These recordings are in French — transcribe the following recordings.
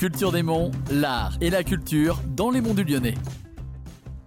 Culture des Monts, l'art et la culture dans les monts du Lyonnais.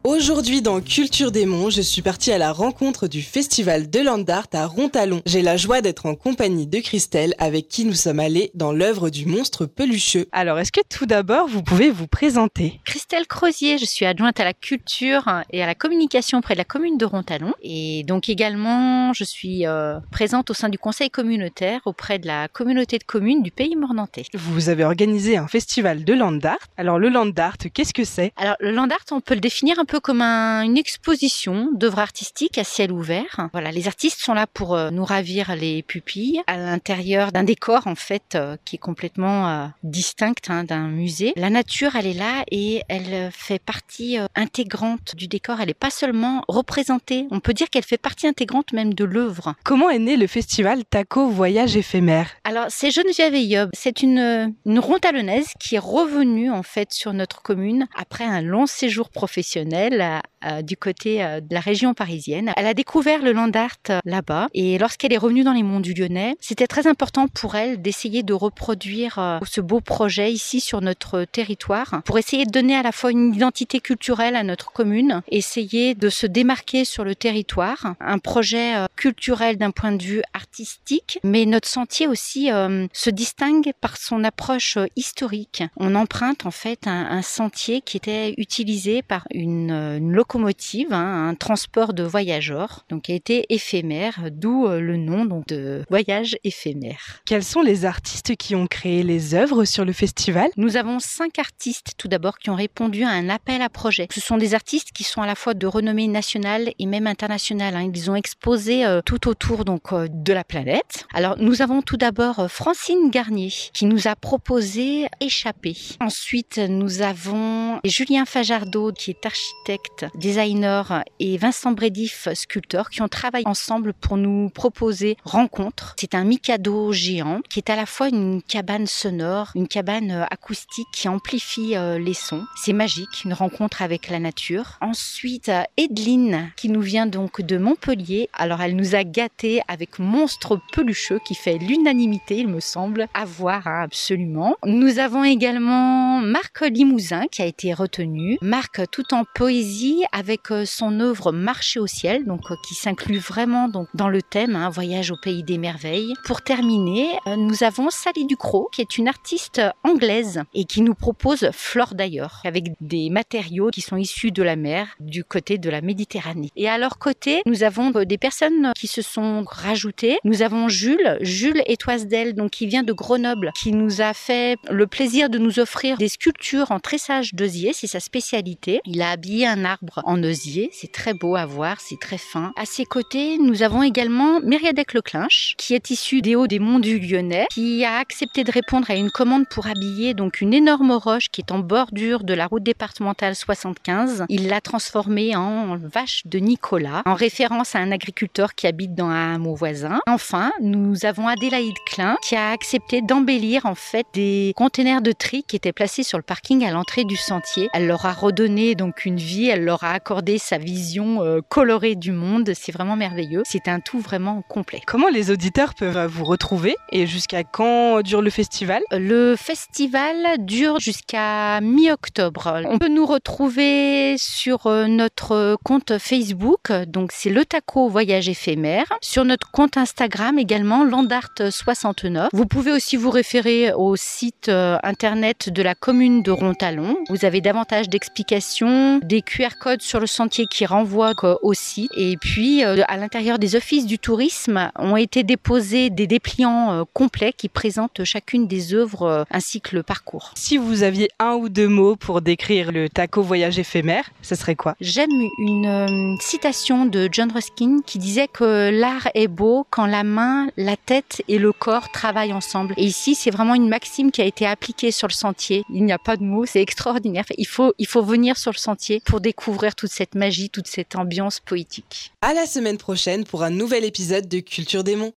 Aujourd'hui dans Culture des Monts, je suis partie à la rencontre du festival de Land Art à Rontalon. J'ai la joie d'être en compagnie de Christelle avec qui nous sommes allés dans l'œuvre du monstre pelucheux. Alors est-ce que tout d'abord vous pouvez vous présenter? Christelle Crozier, je suis adjointe à la culture et à la communication près de la commune de Rontalon et donc également je suis euh, présente au sein du conseil communautaire auprès de la communauté de communes du pays mornantais. Vous avez organisé un festival de Land Art. Alors le Land Art, qu'est-ce que c'est? Alors le Land Art, on peut le définir un peu comme une exposition d'œuvres artistiques à ciel ouvert. Voilà, les artistes sont là pour euh, nous ravir les pupilles à l'intérieur d'un décor en fait euh, qui est complètement distinct hein, d'un musée. La nature, elle est là et elle fait partie intégrante du décor. Elle n'est pas seulement représentée. On peut dire qu'elle fait partie intégrante même de l'œuvre. Comment est né le festival Taco Voyage éphémère? Alors c'est Geneviève Yob. C'est une une rontalonnaise qui est revenue en fait sur notre commune après un long séjour professionnel du côté euh, de la région parisienne. Elle a découvert le land art euh, là-bas et lorsqu'elle est revenue dans les monts du Lyonnais, c'était très important pour elle d'essayer de reproduire euh, ce beau projet ici sur notre territoire pour essayer de donner à la fois une identité culturelle à notre commune, essayer de se démarquer sur le territoire, un projet culturel d'un point de vue artistique, mais notre sentier aussi se distingue par son approche historique. On emprunte en fait un, un sentier qui était utilisé par une une locomotive, hein, un transport de voyageurs, donc qui a été éphémère, d'où euh, le nom donc, de voyage éphémère. Quels sont les artistes qui ont créé les œuvres sur le festival? Nous avons cinq artistes tout d'abord qui ont répondu à un appel à projet. Ce sont des artistes qui sont à la fois de renommée nationale et même internationale. Hein. Ils ont exposé euh, tout autour donc euh, de la planète. Alors nous avons tout d'abord Francine Garnier qui nous a proposé Échapper. Ensuite nous avons Julien Fajardo qui est architecte designer et Vincent Brédif, sculpteur, qui ont travaillé ensemble pour nous proposer Rencontre. C'est un Mikado géant qui est à la fois une cabane sonore, une cabane euh, acoustique qui amplifie euh, les sons. C'est magique, une rencontre avec la nature. Ensuite, Edeline, qui nous vient donc de Montpellier. Alors, elle nous a gâtés avec Monstre Pelucheux, qui fait l'unanimité, il me semble, à voir hein, absolument. Nous avons également Marc Limousin, qui a été retenu. Marc, tout en poésie, avec euh, son œuvre Marcher au ciel, donc euh, qui s'inclut vraiment donc dans le thème hein, Voyage au pays des merveilles. Pour terminer, euh, nous avons Sally Ducrot, qui est une artiste anglaise et qui nous propose Flore d'ailleurs, avec des matériaux qui sont issus de la mer du côté de la Méditerranée. Et à leur côté, nous avons des personnes qui se sont rajoutées. Nous avons Jules, Jules Étoise-d'Elle, donc qui vient de Grenoble, qui nous a fait le plaisir de nous offrir des sculptures en tressage d'osier, c'est sa spécialité. Il a habillé un arbre en osier. C'est très beau à voir, c'est très fin. À ses côtés, nous avons également Myriadec Leclinch, qui est issu des hauts des monts du Lyonnais, qui a accepté de répondre à une commande pour habiller donc une énorme roche qui est en bordure de la route départementale 75. Il l'a transformée en vache de Nicolas, en référence à un agriculteur qui habite dans un hameau voisin. Enfin, nous avons Adélaïde Klein, qui a accepté d'embellir en fait des containers de tri qui étaient placés sur le parking à l'entrée du sentier. Elle leur a redonné donc une vie elle leur a accordé sa vision euh, colorée du monde. C'est vraiment merveilleux. C'est un tout vraiment complet. Comment les auditeurs peuvent vous retrouver et jusqu'à quand dure le festival? Le festival dure jusqu'à mi-octobre. On peut nous retrouver sur euh, notre compte Facebook, donc c'est le Taco Voyage éphémère. Sur notre compte Instagram également, Landart69. Vous pouvez aussi vous référer au site euh, internet de la commune de Rontalon. Vous avez davantage d'explications, des QR codes sur le sentier qui renvoient au site. Et puis, euh, à l'intérieur des offices du tourisme, ont été déposés des dépliants euh, complets qui présentent chacune des œuvres euh, ainsi que le parcours. Si vous aviez un ou deux mots pour décrire le taco voyage éphémère, ce serait quoi? J'aime une citation de John Ruskin qui disait que l'art est beau quand la main, la tête et le corps travaillent ensemble. Et ici, c'est vraiment une maxime qui a été appliquée sur le sentier. Il n'y a pas de mots, c'est extraordinaire. Il faut, il faut venir sur le sentier pour découvrir toute cette magie, toute cette ambiance poétique. À la semaine prochaine pour un nouvel épisode de Culture des Monts.